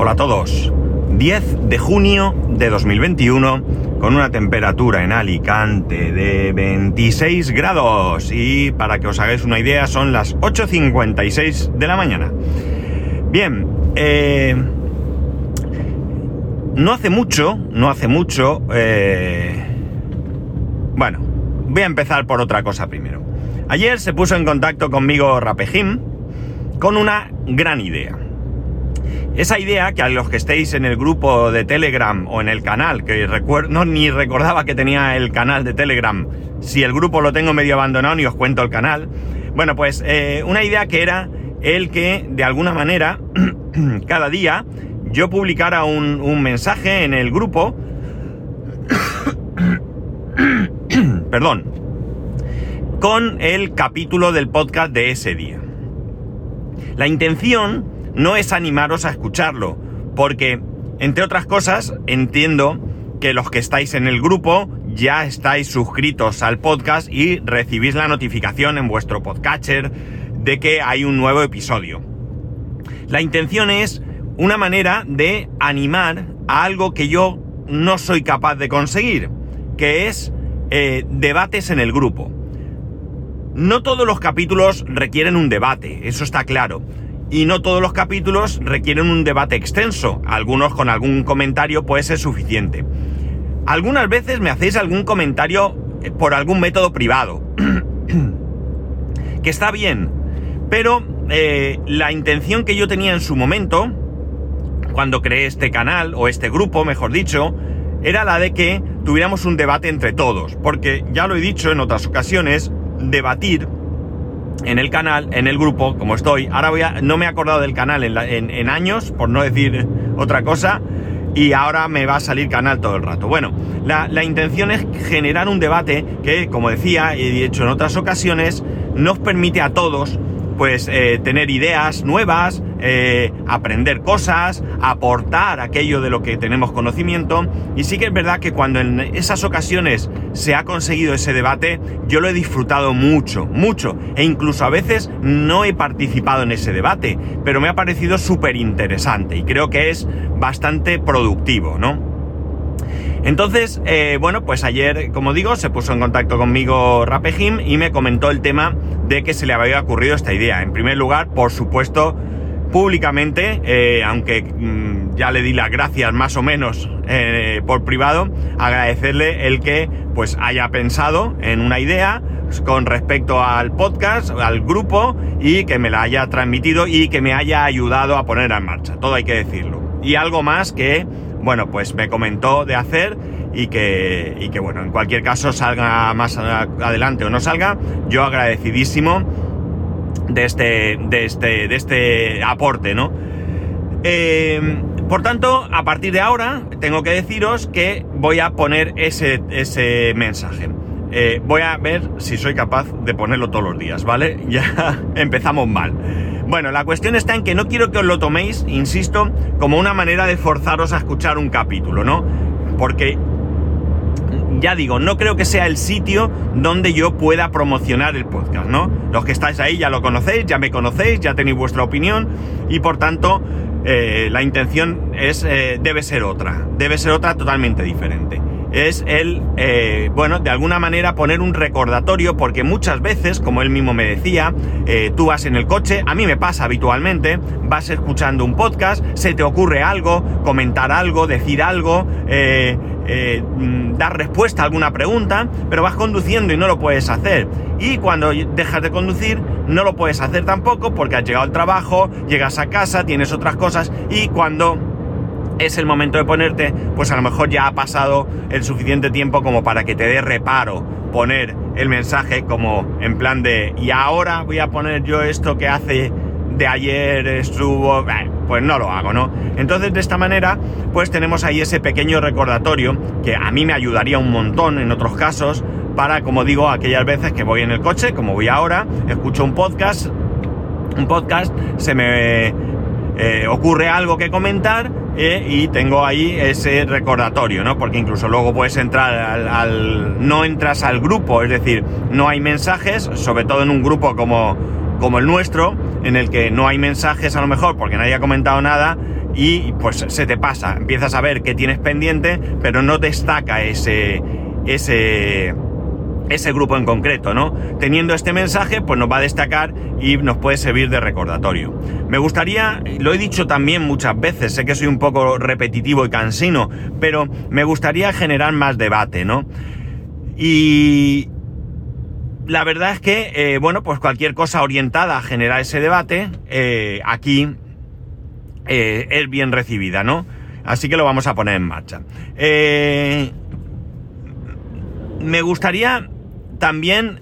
Hola a todos. 10 de junio de 2021 con una temperatura en Alicante de 26 grados y para que os hagáis una idea son las 8.56 de la mañana. Bien, eh, no hace mucho, no hace mucho, eh, bueno, voy a empezar por otra cosa primero. Ayer se puso en contacto conmigo Rapejim con una gran idea. Esa idea que a los que estéis en el grupo de Telegram o en el canal, que recuerdo, no ni recordaba que tenía el canal de Telegram, si el grupo lo tengo medio abandonado y os cuento el canal. Bueno, pues eh, una idea que era el que de alguna manera cada día yo publicara un, un mensaje en el grupo, perdón, con el capítulo del podcast de ese día. La intención no es animaros a escucharlo, porque, entre otras cosas, entiendo que los que estáis en el grupo ya estáis suscritos al podcast y recibís la notificación en vuestro podcatcher de que hay un nuevo episodio. La intención es una manera de animar a algo que yo no soy capaz de conseguir, que es eh, debates en el grupo. No todos los capítulos requieren un debate, eso está claro. Y no todos los capítulos requieren un debate extenso. Algunos con algún comentario puede ser suficiente. Algunas veces me hacéis algún comentario eh, por algún método privado. que está bien. Pero eh, la intención que yo tenía en su momento, cuando creé este canal, o este grupo, mejor dicho, era la de que tuviéramos un debate entre todos. Porque ya lo he dicho en otras ocasiones, debatir en el canal, en el grupo, como estoy. Ahora voy a, no me he acordado del canal en, años, por no decir otra cosa, y ahora me va a salir canal todo el rato. Bueno, la, la intención es generar un debate que, como decía y he dicho en otras ocasiones, nos permite a todos pues eh, tener ideas nuevas, eh, aprender cosas, aportar aquello de lo que tenemos conocimiento. Y sí que es verdad que cuando en esas ocasiones se ha conseguido ese debate, yo lo he disfrutado mucho, mucho. E incluso a veces no he participado en ese debate, pero me ha parecido súper interesante y creo que es bastante productivo, ¿no? Entonces, eh, bueno, pues ayer, como digo, se puso en contacto conmigo Rapejim y me comentó el tema de que se le había ocurrido esta idea. En primer lugar, por supuesto, públicamente, eh, aunque mm, ya le di las gracias más o menos eh, por privado, agradecerle el que pues haya pensado en una idea con respecto al podcast, al grupo y que me la haya transmitido y que me haya ayudado a poner en marcha. Todo hay que decirlo. Y algo más que bueno, pues me comentó de hacer y que, y que bueno, en cualquier caso salga más adelante o no salga, yo agradecidísimo de este, de este, de este aporte, ¿no? Eh, por tanto, a partir de ahora, tengo que deciros que voy a poner ese, ese mensaje. Eh, voy a ver si soy capaz de ponerlo todos los días, ¿vale? Ya empezamos mal. Bueno, la cuestión está en que no quiero que os lo toméis, insisto, como una manera de forzaros a escuchar un capítulo, ¿no? Porque, ya digo, no creo que sea el sitio donde yo pueda promocionar el podcast, ¿no? Los que estáis ahí ya lo conocéis, ya me conocéis, ya tenéis vuestra opinión y por tanto eh, la intención es, eh, debe ser otra, debe ser otra totalmente diferente es el, eh, bueno, de alguna manera poner un recordatorio, porque muchas veces, como él mismo me decía, tú vas en el coche, a mí me pasa habitualmente, vas escuchando un podcast, se te ocurre algo, comentar algo, decir algo, eh, mm, dar respuesta a alguna pregunta, pero vas conduciendo y no lo puedes hacer. Y cuando dejas de conducir, no lo puedes hacer tampoco porque has llegado al trabajo, llegas a casa, tienes otras cosas y cuando es el momento de ponerte, pues a lo mejor ya ha pasado el suficiente tiempo como para que te dé reparo poner el mensaje como en plan de y ahora voy a poner yo esto que hace de ayer estuvo, pues no lo hago, ¿no? Entonces de esta manera pues tenemos ahí ese pequeño recordatorio que a mí me ayudaría un montón en otros casos para, como digo, aquellas veces que voy en el coche, como voy ahora, escucho un podcast, un podcast, se me eh, ocurre algo que comentar eh, y tengo ahí ese recordatorio, ¿no? Porque incluso luego puedes entrar al, no entras al grupo, es decir, no hay mensajes, sobre todo en un grupo como, como el nuestro, en el que no hay mensajes a lo mejor porque nadie ha comentado nada y pues se te pasa, empiezas a ver qué tienes pendiente, pero no destaca ese, ese, ese grupo en concreto, ¿no? Teniendo este mensaje, pues nos va a destacar y nos puede servir de recordatorio. Me gustaría, lo he dicho también muchas veces, sé que soy un poco repetitivo y cansino, pero me gustaría generar más debate, ¿no? Y la verdad es que, eh, bueno, pues cualquier cosa orientada a generar ese debate, eh, aquí eh, es bien recibida, ¿no? Así que lo vamos a poner en marcha. Me gustaría también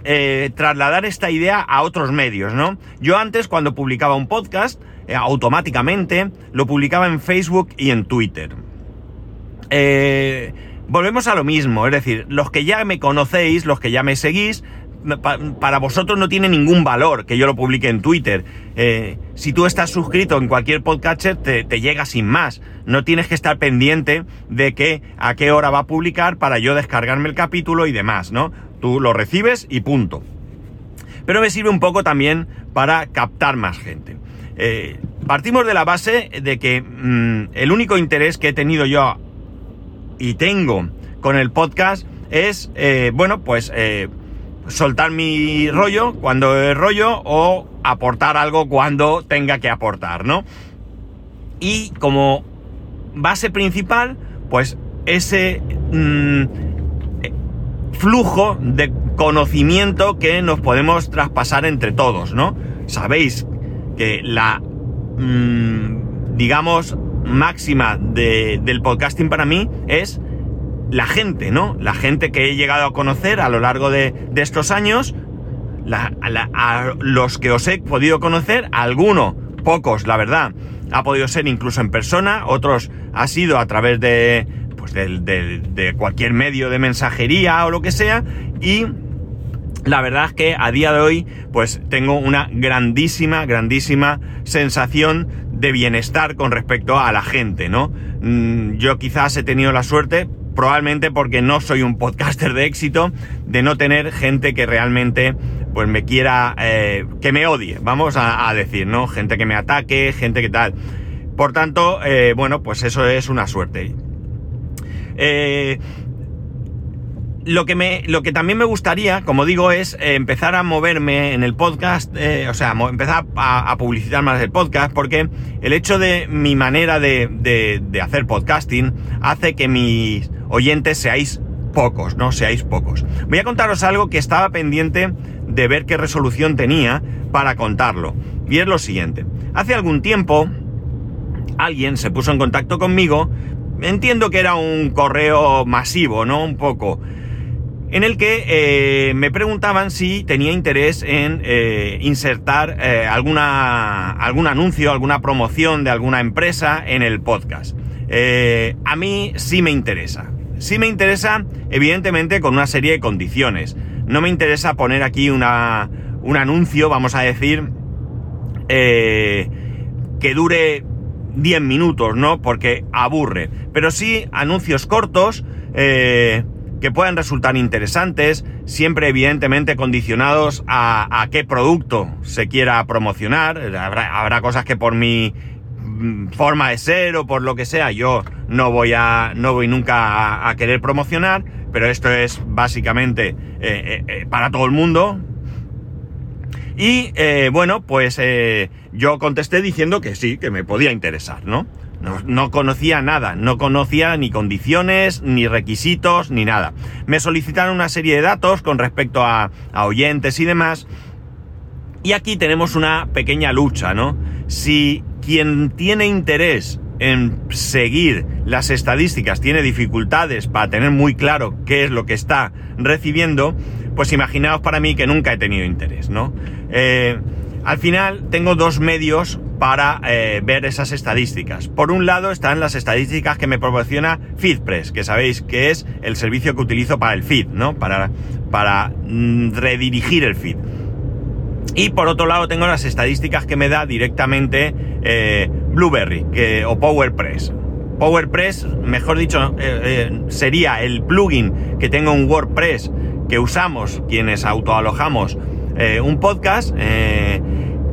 trasladar esta idea a otros medios, ¿no? Yo antes, cuando publicaba un podcast, automáticamente lo publicaba en Facebook y en Twitter. volvemos a lo mismo, es decir, los que ya me conocéis, los que ya me seguís, para vosotros no tiene ningún valor que yo lo publique en Twitter. Eh, si tú estás suscrito en cualquier podcatcher, te, llega sin más. No tienes que estar pendiente de que a qué hora va a publicar para yo descargarme el capítulo y demás, ¿no? Tú lo recibes y punto. Pero me sirve un poco también para captar más gente. Eh, partimos de la base de que mmm, el único interés que he tenido yo y tengo con el podcast es, eh, bueno, pues soltar mi rollo cuando es rollo o aportar algo cuando tenga que aportar, ¿no? Y como base principal, pues ese mmm, flujo de conocimiento que nos podemos traspasar entre todos, ¿no? Sabéis que la, mmm, digamos, máxima de, del podcasting para mí es la gente, ¿no? La gente que he llegado a conocer a lo largo de, estos años, a los que os he podido conocer, alguno, pocos, la verdad, ha podido ser incluso en persona, otros ha sido a través de, pues de, de cualquier medio de mensajería o lo que sea, y la verdad es que a día de hoy, pues tengo una grandísima, grandísima sensación de bienestar con respecto a la gente, ¿no? Mm, yo quizás he tenido la suerte, probablemente porque no soy un podcaster de éxito, de no tener gente que realmente pues me quiera, eh, que me odie, vamos a, decir, ¿no? Gente que me ataque, gente que tal. Por tanto, eh, bueno, pues eso es una suerte. Eh, lo que me, lo que también me gustaría, como digo, es eh, empezar a moverme en el podcast, o sea, empezar a, publicitar más el podcast, porque el hecho de mi manera de, de hacer podcasting hace que mis oyentes seáis pocos, ¿no? Seáis pocos. Voy a contaros algo que estaba pendiente de ver qué resolución tenía para contarlo. Y es lo siguiente. Hace algún tiempo alguien se puso en contacto conmigo, entiendo que era un correo masivo, ¿no? Un poco. En el que eh, me preguntaban si tenía interés en eh, insertar eh, alguna, algún anuncio, alguna promoción de alguna empresa en el podcast. A mí sí me interesa. Sí me interesa, evidentemente, con una serie de condiciones. No me interesa poner aquí una, un anuncio, vamos a decir, eh, que dure 10 minutos, ¿no? Porque aburre. Pero sí anuncios cortos eh, que puedan resultar interesantes, siempre evidentemente condicionados a, qué producto se quiera promocionar. Habrá, habrá cosas que por mi forma de ser o por lo que sea, yo no voy a, no voy nunca a, querer promocionar, pero esto es básicamente eh, eh, eh, para todo el mundo. Y bueno, pues yo contesté diciendo que sí, que me podía interesar, ¿no? No, no, conocía nada, no conocía ni condiciones, ni requisitos, ni nada. Me solicitaron una serie de datos con respecto a, a oyentes y demás. Y aquí tenemos una pequeña lucha, ¿no? Si quien tiene interés en seguir las estadísticas tiene dificultades para tener muy claro qué es lo que está recibiendo, pues imaginaos para mí que nunca he tenido interés, ¿no? Eh, al final tengo dos medios para eh, ver esas estadísticas. Por un lado están las estadísticas que me proporciona FeedPress, que sabéis que es el servicio que utilizo para el feed, ¿no? Para, para mm, redirigir el feed. Y por otro lado tengo las estadísticas que me da directamente eh, Blueberry o PowerPress. PowerPress, mejor dicho, eh, eh, sería el plugin que tengo en WordPress que usamos quienes autoalojamos un podcast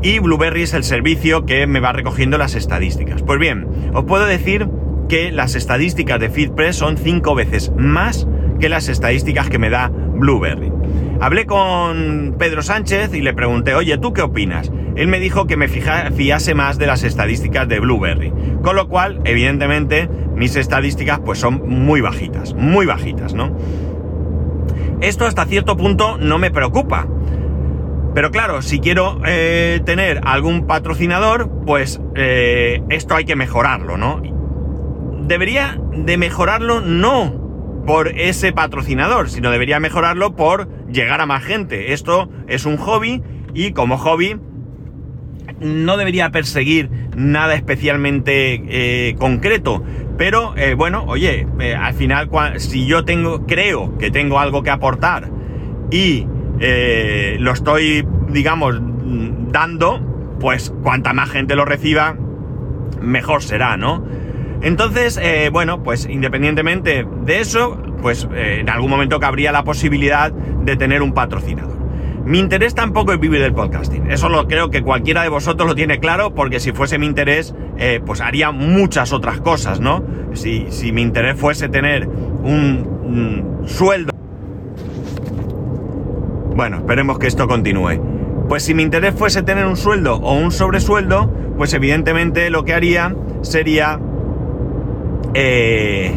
y Blueberry es el servicio que me va recogiendo las estadísticas. Pues bien, os puedo decir que las estadísticas de FeedPress son cinco veces más que las estadísticas que me da Blueberry. Hablé con Pedro Sánchez y le pregunté, oye, ¿tú qué opinas? Él me dijo que me fiase más de las estadísticas de Blueberry. Con lo cual, evidentemente, mis estadísticas pues son muy bajitas, muy bajitas, ¿no? Esto hasta cierto punto no me preocupa. Pero claro, si quiero eh, tener algún patrocinador, pues eh, esto hay que mejorarlo, ¿no? Debería de mejorarlo no por ese patrocinador, sino debería mejorarlo por llegar a más gente. Esto es un hobby y como hobby no debería perseguir nada especialmente eh, concreto. Pero eh, bueno, oye, eh, al final si yo tengo, creo que tengo algo que aportar y lo estoy, digamos, dando, pues cuanta más gente lo reciba, mejor será, ¿no? Entonces, eh, bueno, pues independientemente de eso, pues eh, en algún momento cabría la posibilidad de tener un patrocinador. Mi interés tampoco es vivir del podcasting. Eso lo creo que cualquiera de vosotros lo tiene claro, porque si fuese mi interés, eh, pues haría muchas otras cosas, ¿no? Si, mi interés fuese tener un, un sueldo. Bueno, esperemos que esto continúe. Pues si mi interés fuese tener un sueldo o un sobresueldo, pues evidentemente lo que haría sería eh,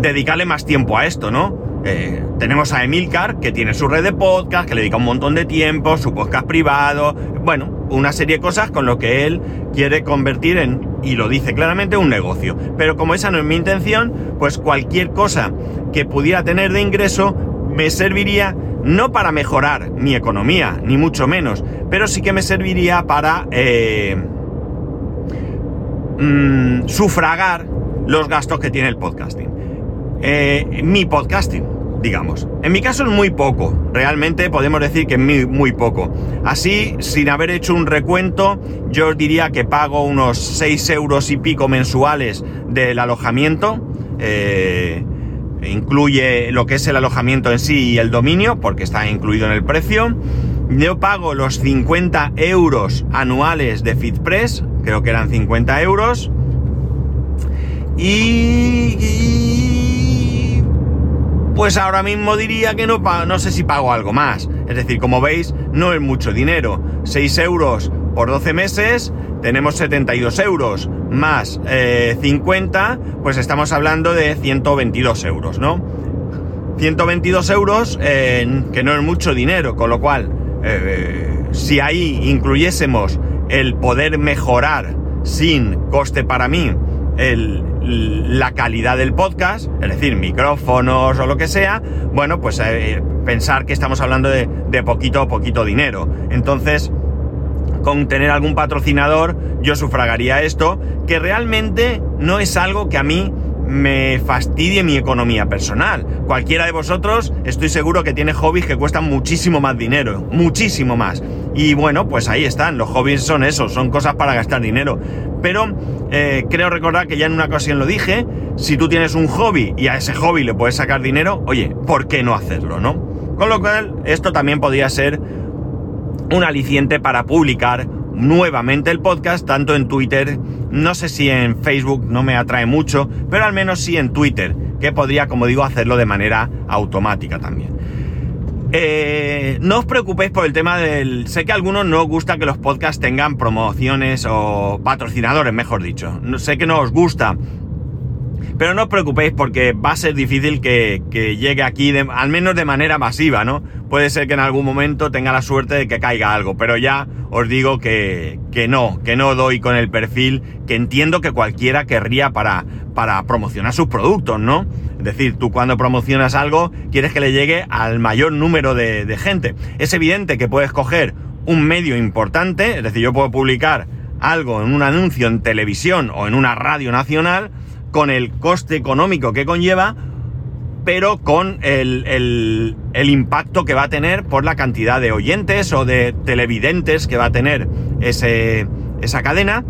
dedicarle más tiempo a esto, ¿no? Eh, tenemos a Emilcar, que tiene su red de podcast, que le dedica un montón de tiempo, su podcast privado, bueno, una serie de cosas con lo que él quiere convertir en, y lo dice claramente, un negocio. Pero como esa no es mi intención, pues cualquier cosa que pudiera tener de ingreso me serviría no para mejorar mi economía, ni mucho menos, pero sí que me serviría para eh, mm, sufragar los gastos que tiene el podcasting. Eh, mi podcasting, digamos. En mi caso es muy poco, realmente podemos decir que es muy, poco. Así, sin haber hecho un recuento, yo diría que pago unos 6 euros y pico mensuales del alojamiento. Eh, incluye lo que es el alojamiento en sí y el dominio, porque está incluido en el precio. Yo pago los 50 euros anuales de FitPress, creo que eran 50 euros. Y, pues ahora mismo diría que no, no sé si pago algo más. Es decir, como veis, no es mucho dinero. 6 euros por 12 meses, tenemos 72 euros más 50, eh, pues estamos hablando de 122 euros, ¿no? 122 euros, que no es mucho dinero, con lo cual, eh, si ahí incluyésemos el poder mejorar sin coste para mí, el, la calidad del podcast, es decir, micrófonos o lo que sea, bueno, pues eh, pensar que estamos hablando de, poquito poquito dinero. Entonces, con tener algún patrocinador, yo sufragaría esto, que realmente no es algo que a mí me fastidie mi economía personal. Cualquiera de vosotros estoy seguro que tiene hobbies que cuestan muchísimo más dinero, muchísimo más. Y bueno, pues ahí están, los hobbies son esos, son cosas para gastar dinero. Pero eh, creo recordar que ya en una ocasión lo dije, si tú tienes un hobby y a ese hobby le puedes sacar dinero, oye, ¿por qué no hacerlo, no? Con lo cual, esto también podría ser un aliciente para publicar nuevamente el podcast, tanto en Twitter, no sé si en Facebook no me atrae mucho, pero al menos sí en Twitter, que podría, como digo, hacerlo de manera automática también. Eh, no os preocupéis por el tema del... Sé que a algunos no os gusta que los podcasts tengan promociones o patrocinadores, mejor dicho. Sé que no os gusta, pero no os preocupéis porque va a ser difícil que, llegue aquí, al menos de manera masiva, ¿no? Puede ser que en algún momento tenga la suerte de que caiga algo, pero ya os digo que, no, que no doy con el perfil que entiendo que cualquiera querría para, para promocionar sus productos, ¿no? Es decir, tú cuando promocionas algo quieres que le llegue al mayor número de, gente. Es evidente que puedes coger un medio importante, es decir, yo puedo publicar algo en un anuncio en televisión o en una radio nacional, con el coste económico que conlleva, pero con el, impacto que va a tener por la cantidad de oyentes o de televidentes que va a tener ese, esa cadena.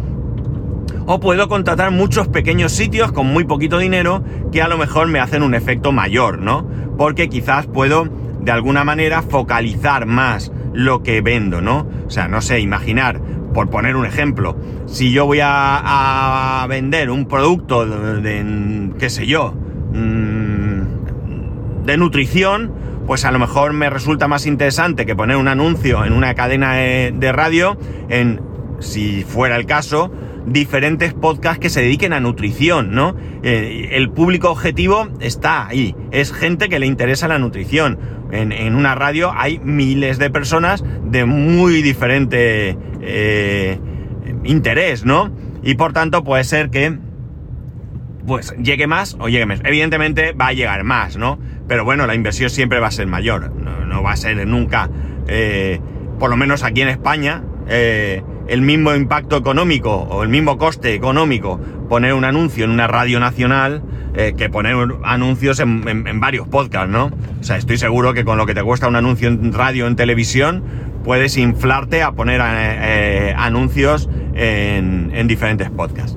O puedo contratar muchos pequeños sitios con muy poquito dinero que a lo mejor me hacen un efecto mayor, ¿no? Porque quizás puedo de alguna manera focalizar más lo que vendo, ¿no? O sea, no sé, imaginar, por poner un ejemplo, si yo voy a, vender un producto de, qué sé yo, mm, de nutrición, pues a lo mejor me resulta más interesante que poner un anuncio en una cadena de radio en, si fuera el caso, diferentes podcasts que se dediquen a nutrición, ¿no? Eh, el público objetivo está ahí, es gente que le interesa la nutrición. En, una radio hay miles de personas de muy diferente eh, interés, ¿no? Y por tanto puede ser que pues llegue más o llegue menos. Evidentemente va a llegar más, ¿no? Pero bueno, la inversión siempre va a ser mayor. No, va a ser nunca, eh, por lo menos aquí en España, el mismo impacto económico o el mismo coste económico poner un anuncio en una radio nacional eh, que poner anuncios en, varios podcasts, ¿no? O sea, estoy seguro que con lo que te cuesta un anuncio en radio, en televisión, puedes inflarte a poner eh, eh, anuncios en diferentes podcasts.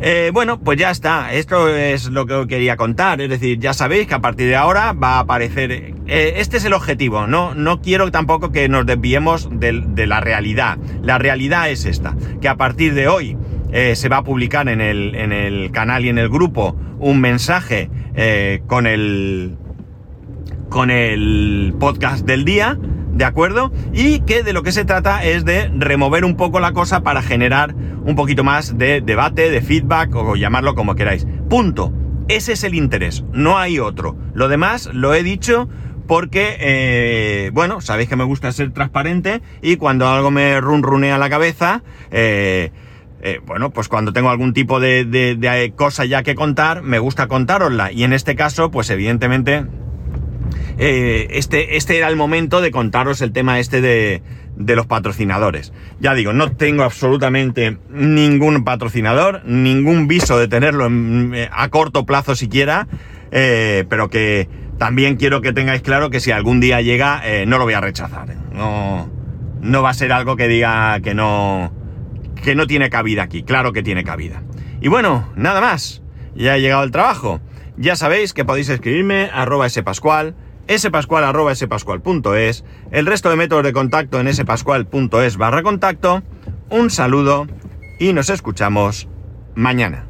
Eh, bueno, pues ya está. Esto es lo que os quería contar. Es decir, ya sabéis que a partir de ahora va a aparecer. Eh, este es el objetivo. No, no quiero tampoco que nos desviemos de, la realidad. La realidad es esta: que a partir de hoy eh, se va a publicar en el, en el, canal y en el grupo un mensaje con el con el podcast del día ¿de acuerdo? Y que de lo que se trata es de remover un poco la cosa para generar un poquito más de debate, de feedback o llamarlo como queráis. Punto. Ese es el interés, no hay otro. Lo demás lo he dicho porque, eh, bueno, sabéis que me gusta ser transparente y cuando algo me runrunea la cabeza, eh, eh, bueno, pues cuando tengo algún tipo de, de cosa ya que contar, me gusta contárosla. Y en este caso, pues evidentemente eh, este, este era el momento de contaros el tema este de, los patrocinadores. Ya digo, no tengo absolutamente ningún patrocinador, ningún viso de tenerlo eh, a corto plazo siquiera, eh, pero que también quiero que tengáis claro que si algún día llega, no lo voy a rechazar. No, no va a ser algo que diga que no, que no tiene cabida aquí. Claro que tiene cabida. Y bueno, nada más. Ya ha llegado el trabajo. Ya sabéis que podéis escribirme arroba spascual spascual.es, el resto de métodos de contacto en spascual.es barra contacto. Un saludo y nos escuchamos mañana.